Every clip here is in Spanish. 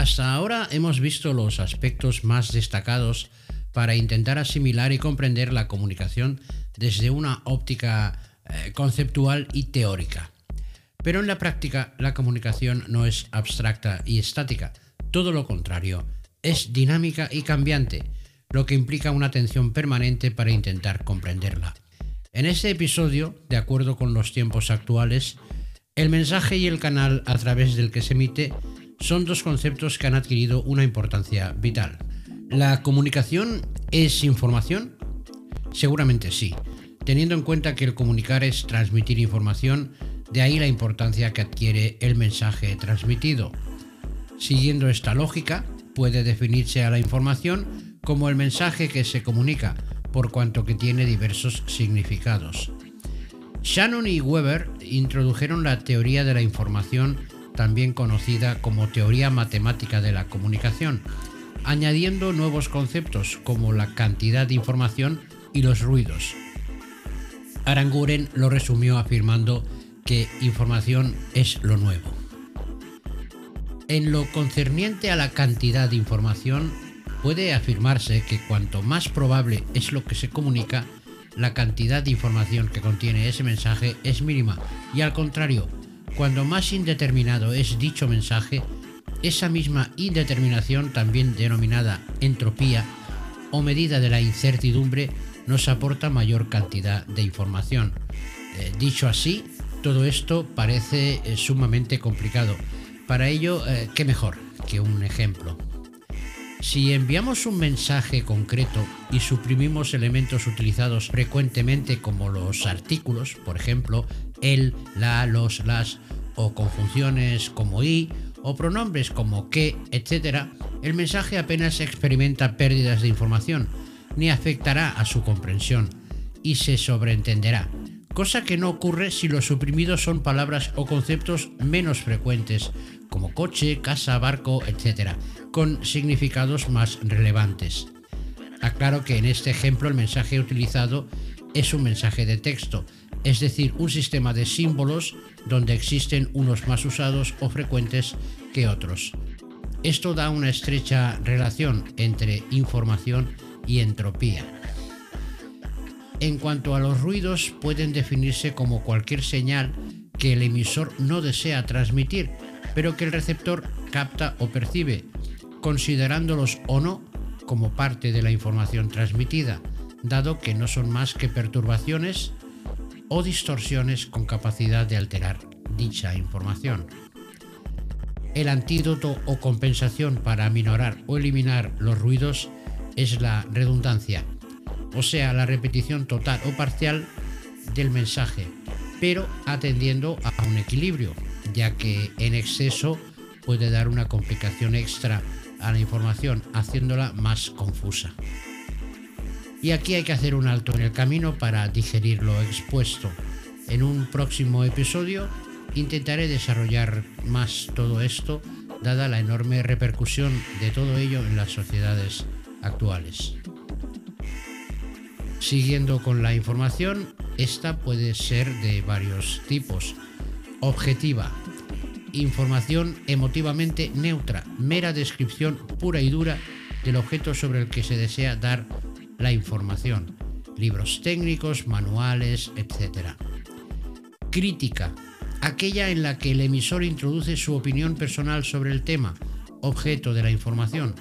Hasta ahora hemos visto los aspectos más destacados para intentar asimilar y comprender la comunicación desde una óptica eh, conceptual y teórica. Pero en la práctica la comunicación no es abstracta y estática, todo lo contrario, es dinámica y cambiante, lo que implica una atención permanente para intentar comprenderla. En este episodio, de acuerdo con los tiempos actuales, el mensaje y el canal a través del que se emite son dos conceptos que han adquirido una importancia vital. ¿La comunicación es información? Seguramente sí, teniendo en cuenta que el comunicar es transmitir información, de ahí la importancia que adquiere el mensaje transmitido. Siguiendo esta lógica, puede definirse a la información como el mensaje que se comunica, por cuanto que tiene diversos significados. Shannon y Weber introdujeron la teoría de la información, también conocida como teoría matemática de la comunicación, añadiendo nuevos conceptos como la cantidad de información y los ruidos. Aranguren lo resumió afirmando que información es lo nuevo. En lo concerniente a la cantidad de información, puede afirmarse que cuanto más probable es lo que se comunica, la cantidad de información que contiene ese mensaje es mínima y al contrario, cuando más indeterminado es dicho mensaje, esa misma indeterminación, también denominada entropía o medida de la incertidumbre, nos aporta mayor cantidad de información. Eh, dicho así, todo esto parece eh, sumamente complicado. Para ello, eh, ¿qué mejor que un ejemplo? Si enviamos un mensaje concreto y suprimimos elementos utilizados frecuentemente como los artículos, por ejemplo, el, la, los, las, o conjunciones como y, o pronombres como que, etc., el mensaje apenas experimenta pérdidas de información, ni afectará a su comprensión, y se sobreentenderá, cosa que no ocurre si los suprimidos son palabras o conceptos menos frecuentes, como coche, casa, barco, etc., con significados más relevantes. Aclaro que en este ejemplo el mensaje utilizado es un mensaje de texto, es decir, un sistema de símbolos donde existen unos más usados o frecuentes que otros. Esto da una estrecha relación entre información y entropía. En cuanto a los ruidos, pueden definirse como cualquier señal que el emisor no desea transmitir, pero que el receptor capta o percibe, considerándolos o no como parte de la información transmitida, dado que no son más que perturbaciones o distorsiones con capacidad de alterar dicha información. El antídoto o compensación para aminorar o eliminar los ruidos es la redundancia, o sea, la repetición total o parcial del mensaje, pero atendiendo a un equilibrio, ya que en exceso puede dar una complicación extra a la información, haciéndola más confusa. Y aquí hay que hacer un alto en el camino para digerir lo expuesto. En un próximo episodio intentaré desarrollar más todo esto, dada la enorme repercusión de todo ello en las sociedades actuales. Siguiendo con la información, esta puede ser de varios tipos. Objetiva, información emotivamente neutra, mera descripción pura y dura del objeto sobre el que se desea dar la información, libros técnicos, manuales, etc. Crítica, aquella en la que el emisor introduce su opinión personal sobre el tema, objeto de la información,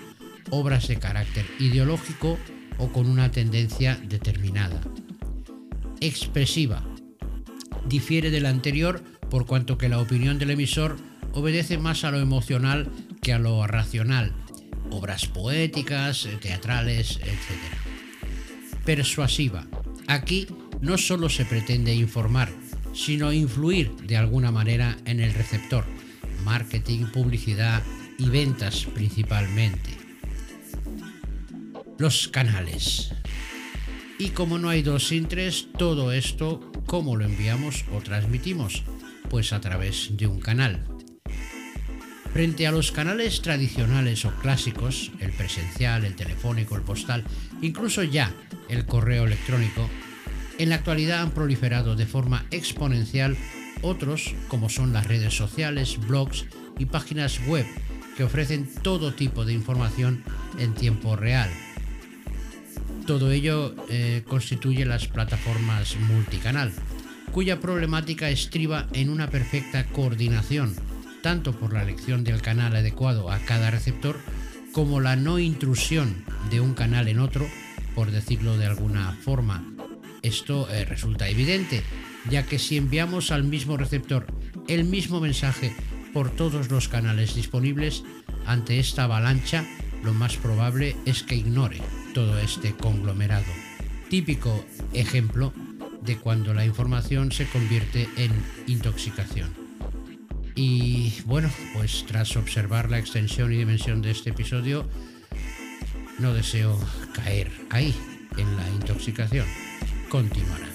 obras de carácter ideológico o con una tendencia determinada. Expresiva, difiere de la anterior por cuanto que la opinión del emisor obedece más a lo emocional que a lo racional, obras poéticas, teatrales, etc. Persuasiva. Aquí no solo se pretende informar, sino influir de alguna manera en el receptor, marketing, publicidad y ventas principalmente. Los canales. Y como no hay dos sin tres, todo esto, ¿cómo lo enviamos o transmitimos? Pues a través de un canal. Frente a los canales tradicionales o clásicos, el presencial, el telefónico, el postal, incluso ya el correo electrónico, en la actualidad han proliferado de forma exponencial otros como son las redes sociales, blogs y páginas web que ofrecen todo tipo de información en tiempo real. Todo ello eh, constituye las plataformas multicanal, cuya problemática estriba en una perfecta coordinación, tanto por la elección del canal adecuado a cada receptor, como la no intrusión de un canal en otro, por decirlo de alguna forma. Esto eh, resulta evidente, ya que si enviamos al mismo receptor el mismo mensaje por todos los canales disponibles, ante esta avalancha lo más probable es que ignore todo este conglomerado. Típico ejemplo de cuando la información se convierte en intoxicación. Y bueno, pues tras observar la extensión y dimensión de este episodio, no deseo caer ahí en la intoxicación. Continuará.